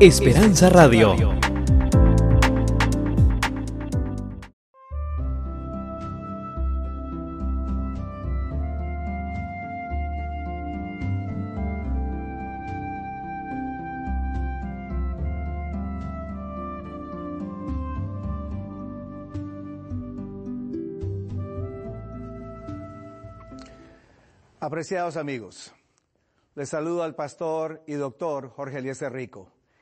Esperanza Radio. Apreciados amigos, les saludo al pastor y doctor Jorge Eliezer Rico,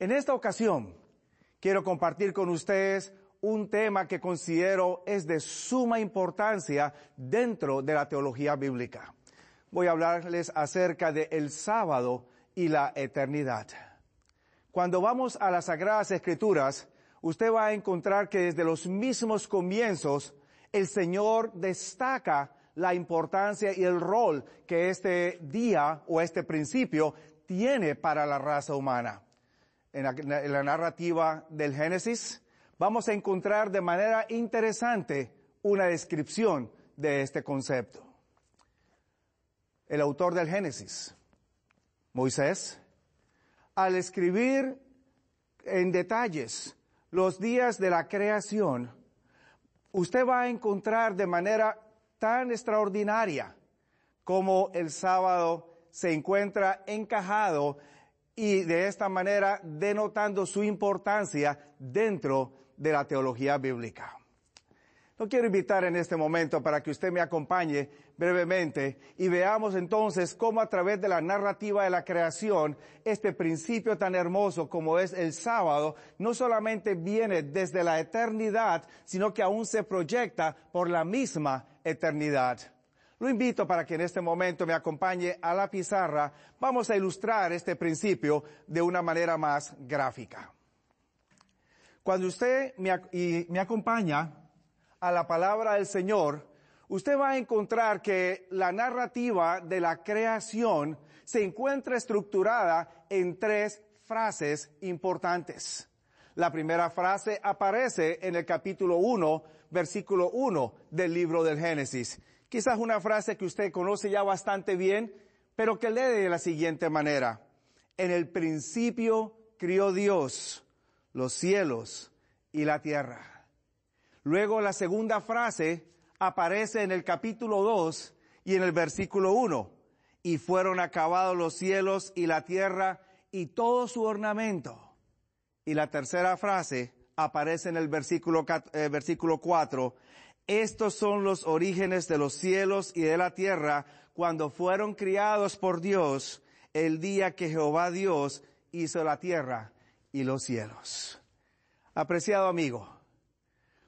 En esta ocasión, quiero compartir con ustedes un tema que considero es de suma importancia dentro de la teología bíblica. Voy a hablarles acerca de el sábado y la eternidad. Cuando vamos a las Sagradas Escrituras, usted va a encontrar que desde los mismos comienzos el Señor destaca la importancia y el rol que este día o este principio tiene para la raza humana. En la, narrativa del Génesis vamos a encontrar de manera interesante una descripción de este concepto. El autor del Génesis, Moisés, al escribir en detalles los días de la creación, usted va a encontrar de manera tan extraordinaria como el sábado se encuentra encajado y de esta manera denotando su importancia dentro de la teología bíblica. Lo quiero invitar en este momento para que usted me acompañe brevemente y veamos entonces cómo a través de la narrativa de la creación, este principio tan hermoso como es el sábado, no solamente viene desde la eternidad, sino que aún se proyecta por la misma eternidad. Lo invito para que en este momento me acompañe a la pizarra. Vamos a ilustrar este principio de una manera más gráfica. Cuando usted me, acompaña a la palabra del Señor, usted va a encontrar que la narrativa de la creación se encuentra estructurada en tres frases importantes. La primera frase aparece en el capítulo 1, versículo 1 del libro del Génesis. Quizás una frase que usted conoce ya bastante bien, pero que lee de la siguiente manera. En el principio crió Dios los cielos y la tierra. Luego la segunda frase aparece en el capítulo 2 y en el versículo 1. Y fueron acabados los cielos y la tierra y todo su ornamento. Y la tercera frase aparece en el versículo, eh, versículo 4. Estos son los orígenes de los cielos y de la tierra cuando fueron criados por Dios el día que Jehová Dios hizo la tierra y los cielos. Apreciado amigo,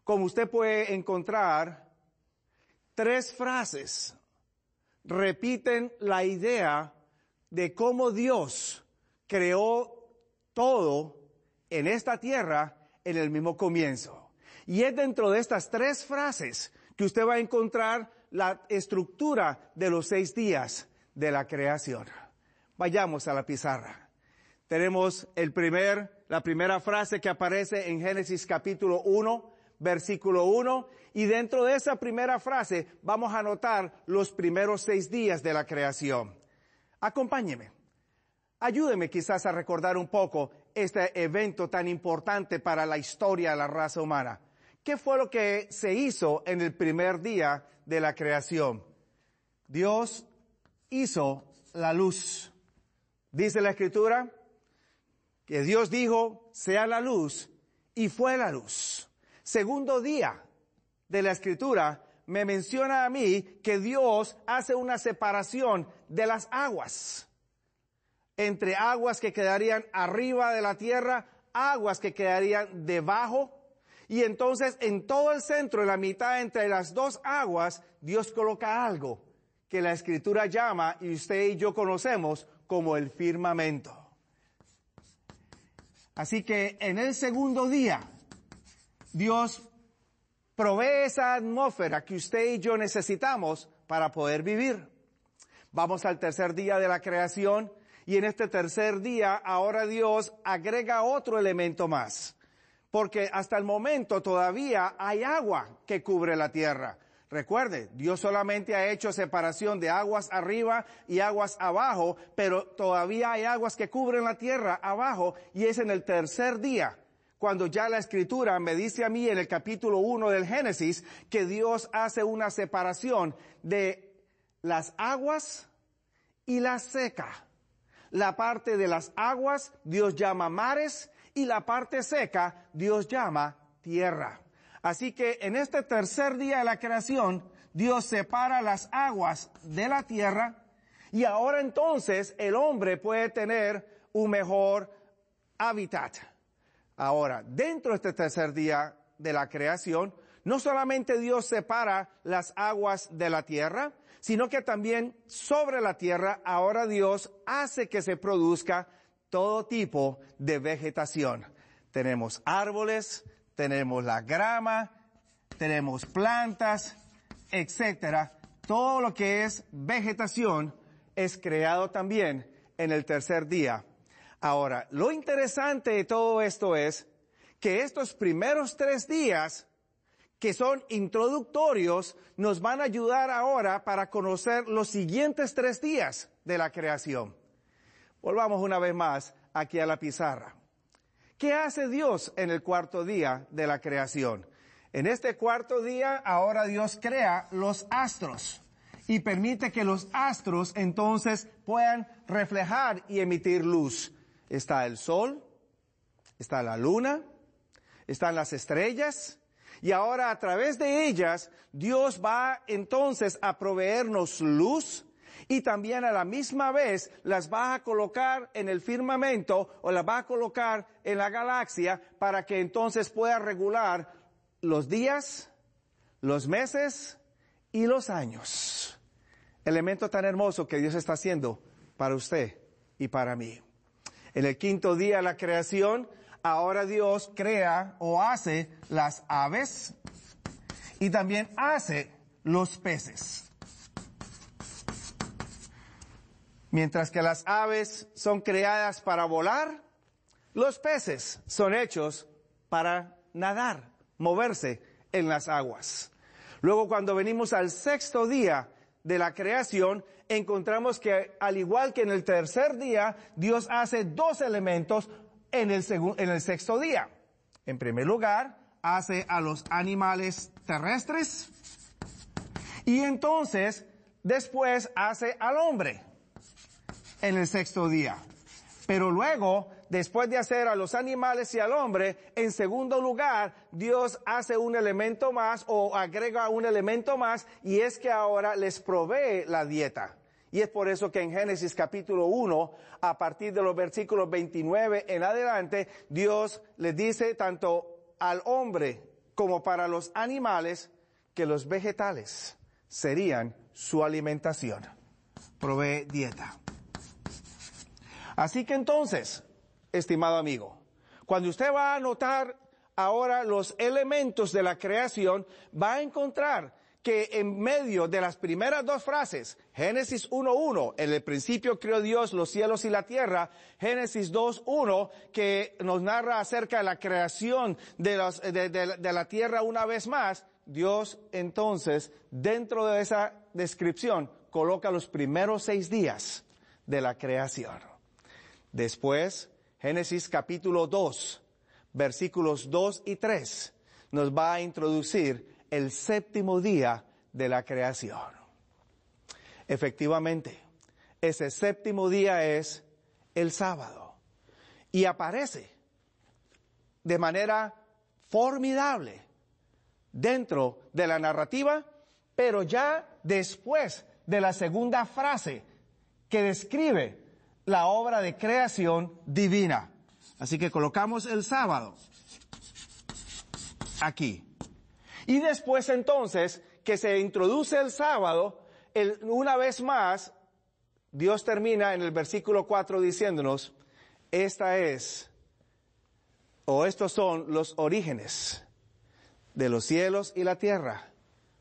como usted puede encontrar, tres frases repiten la idea de cómo Dios creó todo en esta tierra en el mismo comienzo. Y es dentro de estas tres frases que usted va a encontrar la estructura de los seis días de la creación. Vayamos a la pizarra. Tenemos el primer, la primera frase que aparece en Génesis capítulo 1, versículo 1, y dentro de esa primera frase vamos a notar los primeros seis días de la creación. Acompáñeme. Ayúdeme quizás a recordar un poco este evento tan importante para la historia de la raza humana. ¿Qué fue lo que se hizo en el primer día de la creación? Dios hizo la luz. Dice la escritura que Dios dijo, sea la luz, y fue la luz. Segundo día de la escritura me menciona a mí que Dios hace una separación de las aguas entre aguas que quedarían arriba de la tierra, aguas que quedarían debajo. Y entonces en todo el centro, en la mitad entre las dos aguas, Dios coloca algo que la escritura llama y usted y yo conocemos como el firmamento. Así que en el segundo día, Dios provee esa atmósfera que usted y yo necesitamos para poder vivir. Vamos al tercer día de la creación y en este tercer día ahora Dios agrega otro elemento más, porque hasta el momento todavía hay agua que cubre la tierra. Recuerde, Dios solamente ha hecho separación de aguas arriba y aguas abajo, pero todavía hay aguas que cubren la tierra abajo y es en el tercer día cuando ya la escritura me dice a mí en el capítulo 1 del Génesis que Dios hace una separación de las aguas y la seca. La parte de las aguas Dios llama mares y la parte seca Dios llama tierra. Así que en este tercer día de la creación, Dios separa las aguas de la tierra y ahora entonces el hombre puede tener un mejor hábitat. Ahora, dentro de este tercer día de la creación, no solamente Dios separa las aguas de la tierra, sino que también sobre la tierra ahora Dios hace que se produzca todo tipo de vegetación. Tenemos árboles, tenemos la grama, tenemos plantas, etcétera. Todo lo que es vegetación es creado también en el tercer día. Ahora, lo interesante de todo esto es que estos primeros tres días, que son introductorios, nos van a ayudar ahora para conocer los siguientes tres días de la creación. Volvamos una vez más aquí a la pizarra. ¿Qué hace Dios en el cuarto día de la creación? En este cuarto día ahora Dios crea los astros y permite que los astros entonces puedan reflejar y emitir luz. Está el sol, está la luna, están las estrellas, y ahora a través de ellas Dios va entonces a proveernos luz, y también a la misma vez las va a colocar en el firmamento o las va a colocar en la galaxia para que entonces pueda regular los días, los meses y los años. Elemento tan hermoso que Dios está haciendo para usted y para mí. En el quinto día de la creación, ahora Dios crea o hace las aves y también hace los peces. Mientras que las aves son creadas para volar, los peces son hechos para nadar, moverse en las aguas. Luego cuando venimos al sexto día de la creación, encontramos que al igual que en el tercer día, Dios hace dos elementos en el, sexto día. En primer lugar, hace a los animales terrestres y entonces después hace al hombre en el sexto día. Pero luego, después de hacer a los animales y al hombre, en segundo lugar, Dios hace un elemento más o agrega un elemento más y es que ahora les provee la dieta. Y es por eso que en Génesis capítulo 1, a partir de los versículos 29 en adelante, Dios les dice tanto al hombre como para los animales que los vegetales serían su alimentación. Provee dieta. Así que entonces, estimado amigo, cuando usted va a notar ahora los elementos de la creación, va a encontrar que en medio de las primeras dos frases, Génesis 1.1, en el principio creó Dios los cielos y la tierra, Génesis 2.1, que nos narra acerca de la creación de, de la tierra una vez más, Dios entonces, dentro de esa descripción, coloca los primeros seis días de la creación. Después, Génesis capítulo 2, versículos 2 y 3, nos va a introducir el séptimo día de la creación. Efectivamente, ese séptimo día es el sábado y aparece de manera formidable dentro de la narrativa, pero ya después de la segunda frase que describe la obra de creación divina. Así que colocamos el sábado aquí. Y después entonces que se introduce el sábado, una vez más, Dios termina en el versículo 4 diciéndonos, esta es o estos son los orígenes de los cielos y la tierra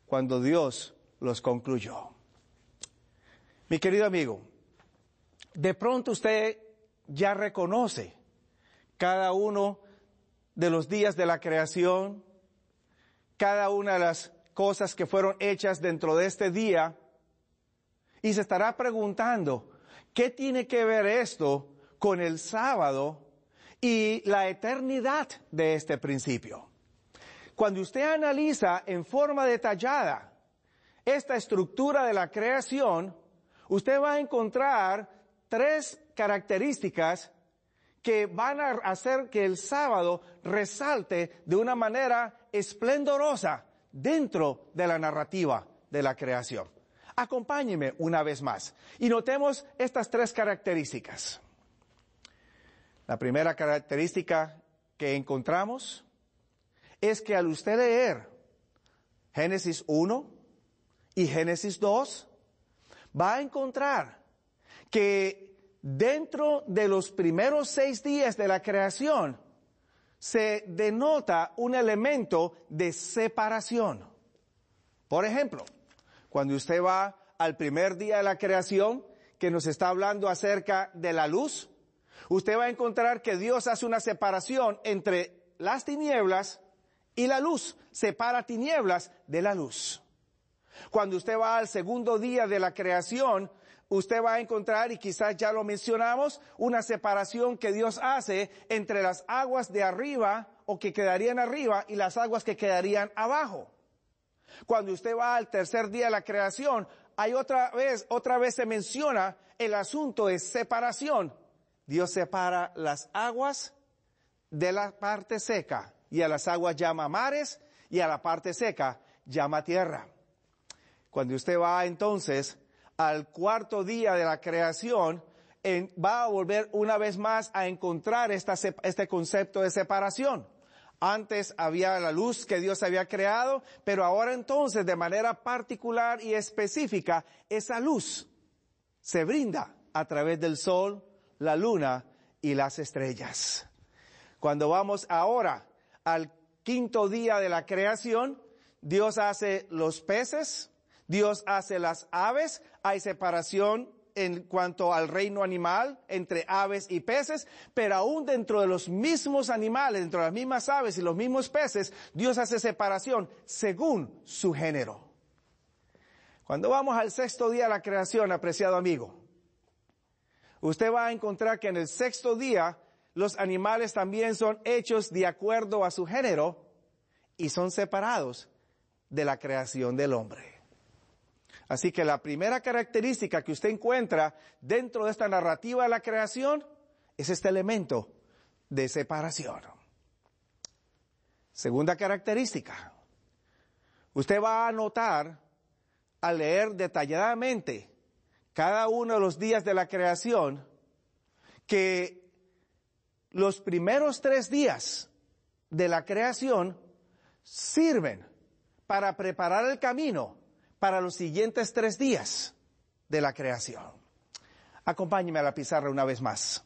cuando Dios los concluyó. Mi querido amigo, de pronto usted ya reconoce cada uno de los días de la creación, cada una de las cosas que fueron hechas dentro de este día, y se estará preguntando, ¿qué tiene que ver esto con el sábado y la eternidad de este principio? Cuando usted analiza en forma detallada esta estructura de la creación, usted va a encontrar tres características que van a hacer que el sábado resalte de una manera esplendorosa dentro de la narrativa de la creación. Acompáñeme una vez más y notemos estas tres características. La primera característica que encontramos es que al usted leer Génesis 1 y Génesis 2, va a encontrar que dentro de los primeros seis días de la creación se denota un elemento de separación. Por ejemplo, cuando usted va al primer día de la creación, que nos está hablando acerca de la luz, usted va a encontrar que Dios hace una separación entre las tinieblas y la luz, separa tinieblas de la luz. Cuando usted va al segundo día de la creación, usted va a encontrar, y quizás ya lo mencionamos, una separación que Dios hace entre las aguas de arriba o que quedarían arriba y las aguas que quedarían abajo. Cuando usted va al tercer día de la creación, hay otra vez, otra vez se menciona el asunto de separación. Dios separa las aguas de la parte seca y a las aguas llama mares y a la parte seca llama tierra. Cuando usted va entonces al cuarto día de la creación, va a volver una vez más a encontrar este concepto de separación. Antes había la luz que Dios había creado, pero ahora entonces de manera particular y específica, esa luz se brinda a través del sol, la luna y las estrellas. Cuando vamos ahora al quinto día de la creación, Dios hace los peces, Dios hace las aves, hay separación en cuanto al reino animal entre aves y peces, pero aún dentro de los mismos animales, dentro de las mismas aves y los mismos peces, Dios hace separación según su género. Cuando vamos al sexto día de la creación, apreciado amigo, usted va a encontrar que en el sexto día los animales también son hechos de acuerdo a su género y son separados de la creación del hombre. Así que la primera característica que usted encuentra dentro de esta narrativa de la creación es este elemento de separación. Segunda característica. Usted va a notar al leer detalladamente cada uno de los días de la creación que los primeros tres días de la creación sirven para preparar el camino para los siguientes tres días de la creación. Acompáñeme a la pizarra una vez más.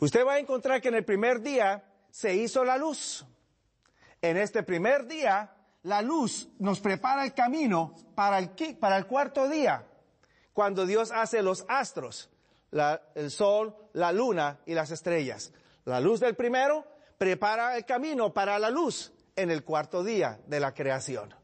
Usted va a encontrar que en el primer día se hizo la luz. En este primer día, la luz nos prepara el camino para el, para el cuarto día, cuando Dios hace los astros, el sol, la luna y las estrellas. La luz del primero prepara el camino para la luz en el cuarto día de la creación.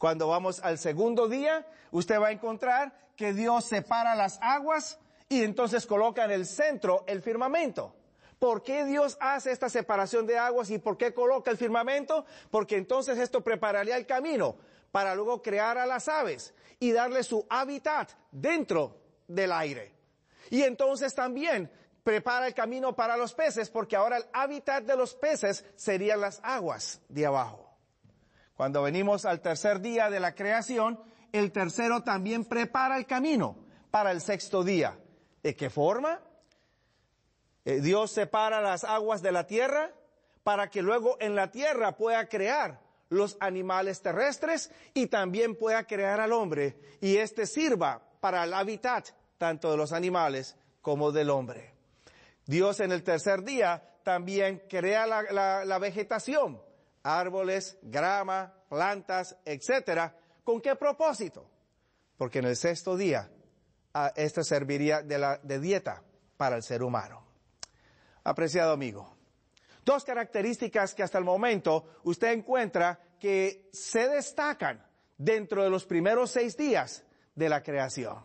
Cuando vamos al segundo día, usted va a encontrar que Dios separa las aguas y entonces coloca en el centro el firmamento. ¿Por qué Dios hace esta separación de aguas y por qué coloca el firmamento? Porque entonces esto prepararía el camino para luego crear a las aves y darle su hábitat dentro del aire. Y entonces también prepara el camino para los peces porque ahora el hábitat de los peces serían las aguas de abajo. Cuando venimos al tercer día de la creación, el tercero también prepara el camino para el sexto día. ¿De qué forma? Eh, Dios separa las aguas de la tierra para que luego en la tierra pueda crear los animales terrestres y también pueda crear al hombre y éste sirva para el hábitat tanto de los animales como del hombre. Dios en el tercer día también crea la, vegetación, árboles, grama, plantas, etcétera. ¿Con qué propósito? Porque en el sexto día ah, esto serviría de dieta para el ser humano. Apreciado amigo, dos características que hasta el momento usted encuentra que se destacan dentro de los primeros seis días de la creación.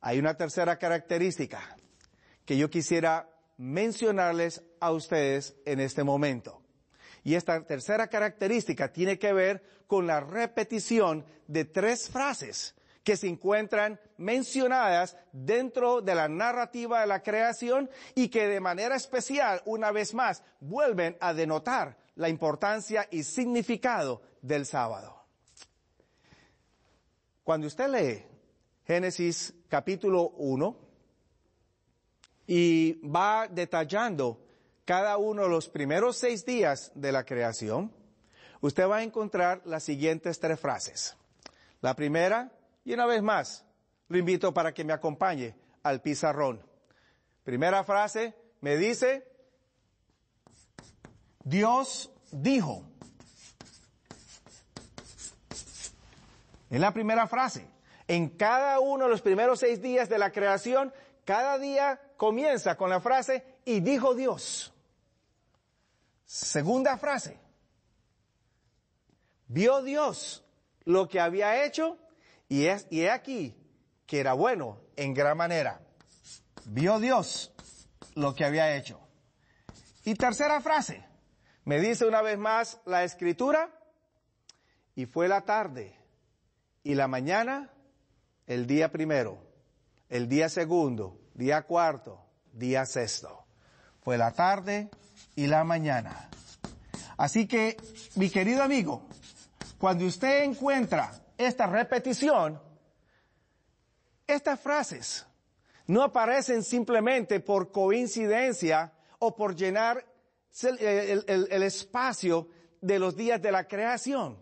Hay una tercera característica que yo quisiera mencionarles a ustedes en este momento. Y esta tercera característica tiene que ver con la repetición de tres frases que se encuentran mencionadas dentro de la narrativa de la creación y que de manera especial, una vez más, vuelven a denotar la importancia y significado del sábado. Cuando usted lee Génesis capítulo 1 y va detallando cada uno de los primeros seis días de la creación, usted va a encontrar las siguientes tres frases. La primera, y una vez más, lo invito para que me acompañe al pizarrón. Primera frase, me dice, Dios dijo. Es la primera frase. En cada uno de los primeros seis días de la creación, cada día comienza con la frase, y dijo Dios. Segunda frase. Vio Dios lo que había hecho y es, y he aquí que era bueno en gran manera. Vio Dios lo que había hecho. Y tercera frase. Me dice una vez más la escritura. Y fue la tarde y la mañana, el día primero, el día segundo, día cuarto, día sexto. Fue la tarde y la mañana. Así que, mi querido amigo, cuando usted encuentra esta repetición, estas frases no aparecen simplemente por coincidencia o por llenar el, el, espacio de los días de la creación.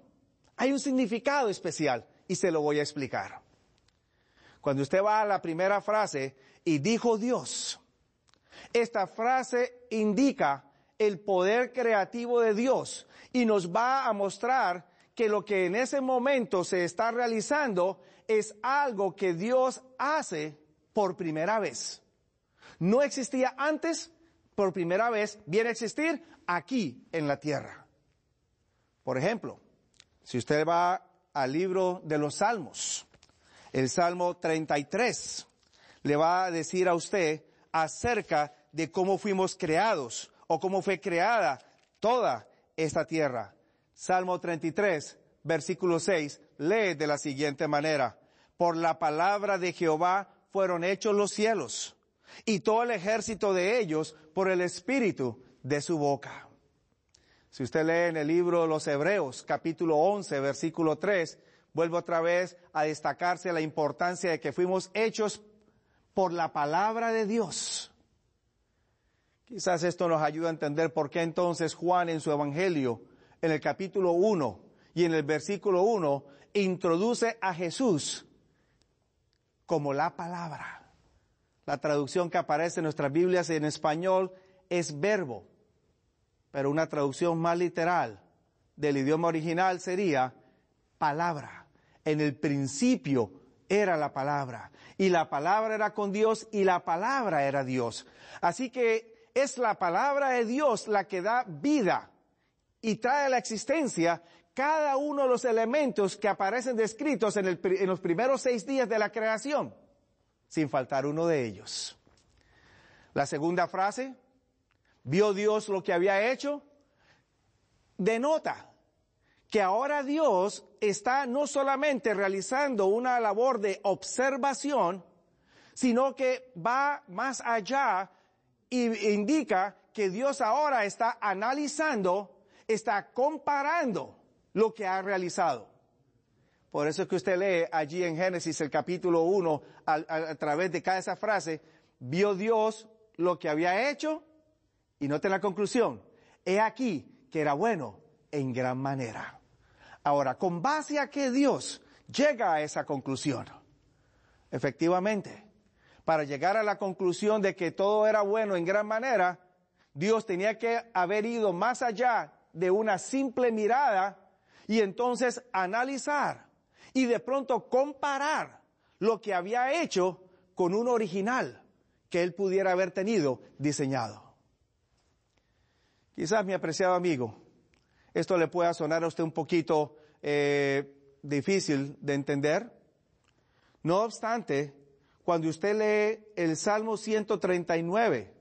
Hay un significado especial y se lo voy a explicar. Cuando usted va a la primera frase, y dijo Dios, esta frase indica el poder creativo de Dios y nos va a mostrar que lo que en ese momento se está realizando es algo que Dios hace por primera vez. No existía antes, por primera vez viene a existir aquí en la tierra. Por ejemplo, si usted va al libro de los Salmos. El Salmo 33 le va a decir a usted acerca de cómo fuimos creados o cómo fue creada toda esta tierra. Salmo 33, versículo 6, lee de la siguiente manera. Por la palabra de Jehová fueron hechos los cielos y todo el ejército de ellos por el espíritu de su boca. Si usted lee en el libro de los Hebreos, capítulo 11, versículo 3, vuelve otra vez a destacarse la importancia de que fuimos hechos por la palabra de Dios. Quizás esto nos ayuda a entender por qué entonces Juan en su Evangelio, en el capítulo 1 y en el versículo 1, introduce a Jesús como la palabra. La traducción que aparece en nuestras Biblias en español es verbo pero una traducción más literal del idioma original sería palabra. En el principio era la palabra y la palabra era con Dios y la palabra era Dios. Así que es la palabra de Dios la que da vida y trae a la existencia cada uno de los elementos que aparecen descritos en, en los primeros seis días de la creación, sin faltar uno de ellos. La segunda frase, vio Dios lo que había hecho, denota que ahora Dios está no solamente realizando una labor de observación, sino que va más allá e indica que Dios ahora está analizando, está comparando lo que ha realizado. Por eso es que usted lee allí en Génesis el capítulo 1, a, través de cada esa frase, vio Dios lo que había hecho y noten la conclusión. He aquí que era bueno en gran manera. Ahora, ¿con base a qué Dios llega a esa conclusión? Efectivamente, para llegar a la conclusión de que todo era bueno en gran manera, Dios tenía que haber ido más allá de una simple mirada y entonces analizar y de pronto comparar lo que había hecho con un original que él pudiera haber tenido diseñado. Quizás mi apreciado amigo, esto le pueda sonar a usted un poquito eh, difícil de entender. No obstante, cuando usted lee el Salmo 139,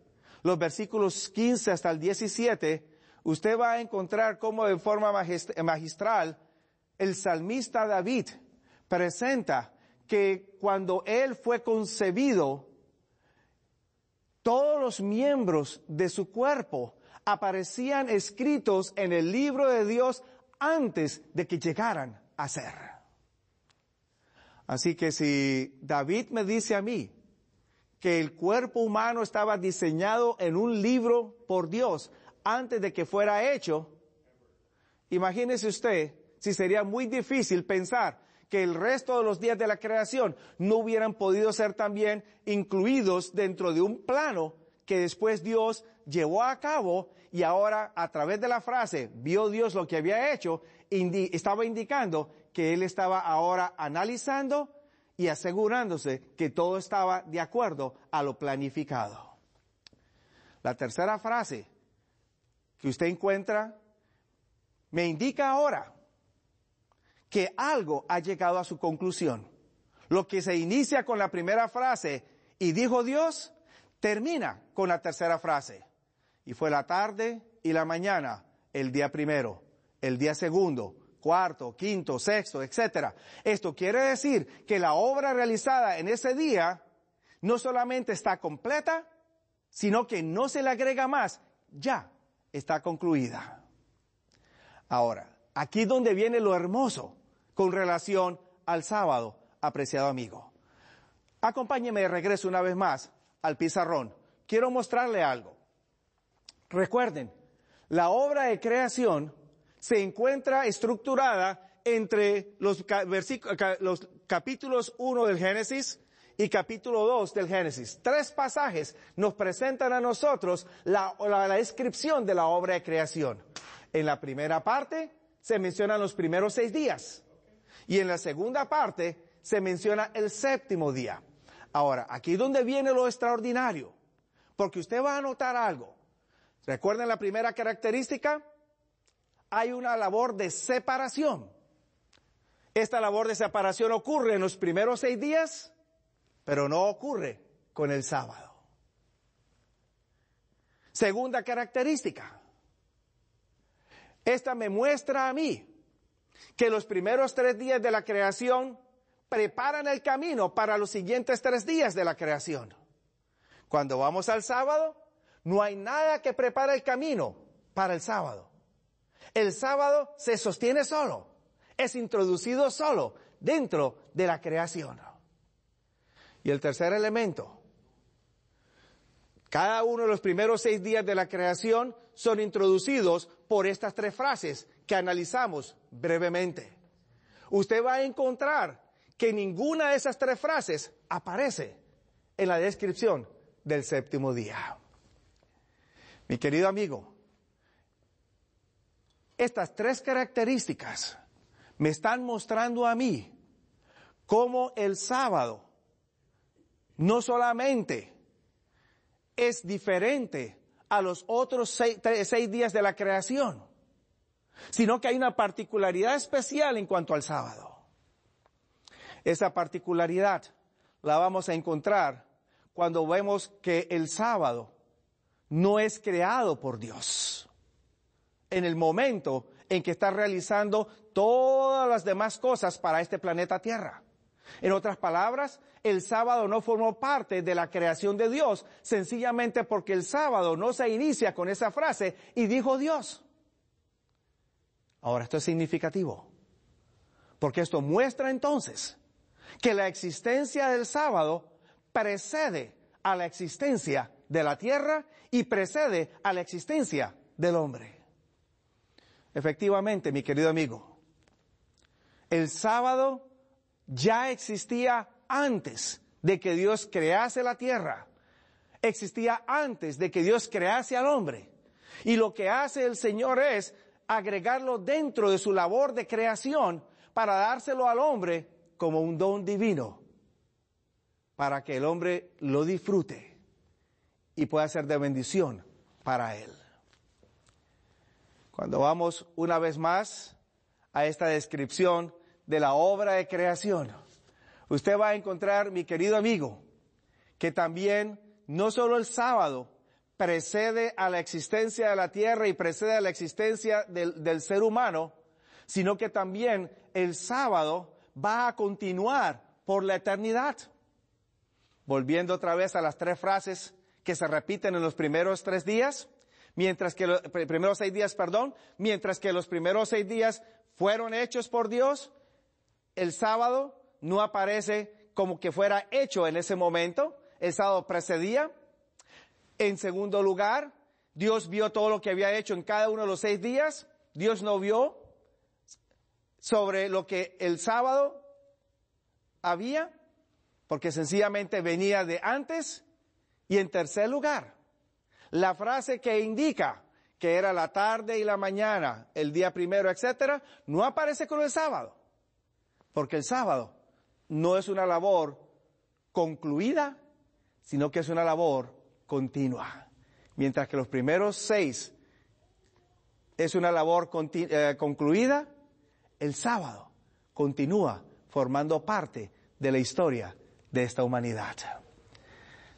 los versículos 15 hasta el 17, usted va a encontrar cómo de forma magistral el salmista David presenta que cuando él fue concebido, todos los miembros de su cuerpo aparecían escritos en el libro de Dios antes de que llegaran a ser. Así que si David me dice a mí que el cuerpo humano estaba diseñado en un libro por Dios antes de que fuera hecho, imagínese usted si sería muy difícil pensar que el resto de los días de la creación no hubieran podido ser también incluidos dentro de un plano que después Dios llevó a cabo y ahora a través de la frase vio Dios lo que había hecho, estaba indicando que Él estaba ahora analizando y asegurándose que todo estaba de acuerdo a lo planificado. La tercera frase que usted encuentra me indica ahora que algo ha llegado a su conclusión. Lo que se inicia con la primera frase, y dijo Dios, termina con la tercera frase. Y fue la tarde y la mañana, el día primero, el día segundo, cuarto, quinto, sexto, etc. Esto quiere decir que la obra realizada en ese día no solamente está completa, sino que no se le agrega más, ya está concluida. Ahora, aquí es donde viene lo hermoso con relación al sábado, apreciado amigo. Acompáñeme de regreso una vez más al pizarrón. Quiero mostrarle algo. Recuerden, la obra de creación se encuentra estructurada entre los, los capítulos 1 del Génesis y capítulo 2 del Génesis. Tres pasajes nos presentan a nosotros la, descripción de la obra de creación. En la primera parte se mencionan los primeros seis días. Y en la segunda parte se menciona el séptimo día. Ahora, aquí es donde viene lo extraordinario, porque usted va a notar algo. ¿Recuerden la primera característica? Hay una labor de separación. Esta labor de separación ocurre en los primeros seis días, pero no ocurre con el sábado. Segunda característica. Esta me muestra a mí que los primeros tres días de la creación preparan el camino para los siguientes tres días de la creación. Cuando vamos al sábado, no hay nada que prepare el camino para el sábado. El sábado se sostiene solo, es introducido solo dentro de la creación. Y el tercer elemento, cada uno de los primeros seis días de la creación son introducidos por estas tres frases que analizamos brevemente. Usted va a encontrar que ninguna de esas tres frases aparece en la descripción del séptimo día. Mi querido amigo, estas tres características me están mostrando a mí cómo el sábado no solamente es diferente a los otros seis, días de la creación, sino que hay una particularidad especial en cuanto al sábado. Esa particularidad la vamos a encontrar cuando vemos que el sábado no es creado por Dios. En el momento en que está realizando todas las demás cosas para este planeta Tierra. En otras palabras, el sábado no formó parte de la creación de Dios, sencillamente porque el sábado no se inicia con esa frase y dijo Dios. Ahora, esto es significativo, porque esto muestra entonces que la existencia del sábado precede a la existencia de la tierra y precede a la existencia del hombre. Efectivamente, mi querido amigo, el sábado ya existía antes de que Dios crease la tierra. Existía antes de que Dios crease al hombre. Y lo que hace el Señor es agregarlo dentro de su labor de creación para dárselo al hombre como un don divino, para que el hombre lo disfrute y pueda ser de bendición para él. Cuando vamos una vez más a esta descripción de la obra de creación, usted va a encontrar, mi querido amigo, que también no solo el sábado precede a la existencia de la tierra y precede a la existencia del, del ser humano, sino que también el sábado va a continuar por la eternidad. Volviendo otra vez a las tres frases que se repiten en los primeros tres días, mientras que los primeros seis días, perdón, mientras que los primeros seis días fueron hechos por Dios, el sábado no aparece como que fuera hecho en ese momento, el sábado precedía. En segundo lugar, Dios vio todo lo que había hecho en cada uno de los seis días, Dios no vio sobre lo que el sábado había, porque sencillamente venía de antes. Y en tercer lugar, la frase que indica que era la tarde y la mañana, el día primero, etcétera, no aparece con el sábado. Porque el sábado no es una labor concluida, sino que es una labor continua. Mientras que los primeros seis es una labor eh, concluida, el sábado continúa formando parte de la historia de esta humanidad.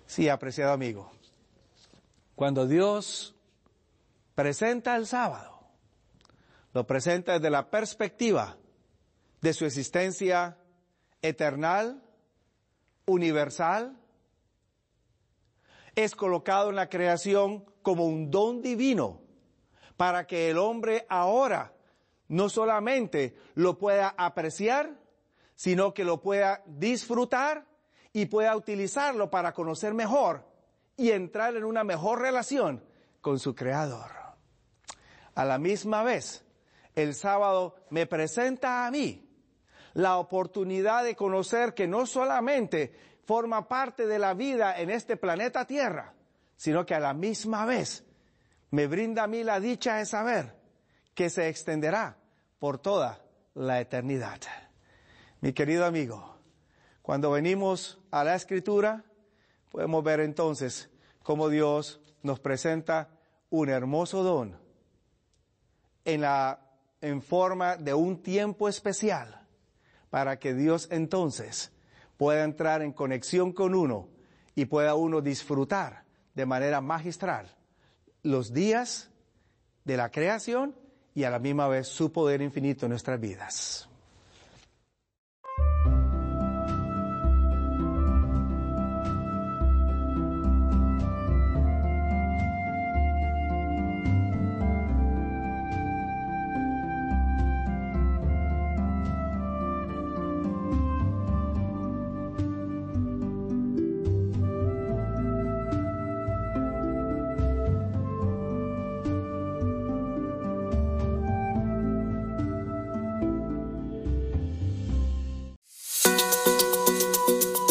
Sí, apreciado amigo, cuando Dios presenta el sábado, lo presenta desde la perspectiva de su existencia eternal, universal, es colocado en la creación como un don divino para que el hombre ahora no solamente lo pueda apreciar, sino que lo pueda disfrutar y pueda utilizarlo para conocer mejor y entrar en una mejor relación con su creador. A la misma vez, el sábado me presenta a mí la oportunidad de conocer que no solamente forma parte de la vida en este planeta Tierra, sino que a la misma vez me brinda a mí la dicha de saber que se extenderá por toda la eternidad. Mi querido amigo, cuando venimos a la escritura, podemos ver entonces cómo Dios nos presenta un hermoso don en la en forma de un tiempo especial para que Dios entonces pueda entrar en conexión con uno y pueda uno disfrutar de manera magistral los días de la creación y a la misma vez su poder infinito en nuestras vidas.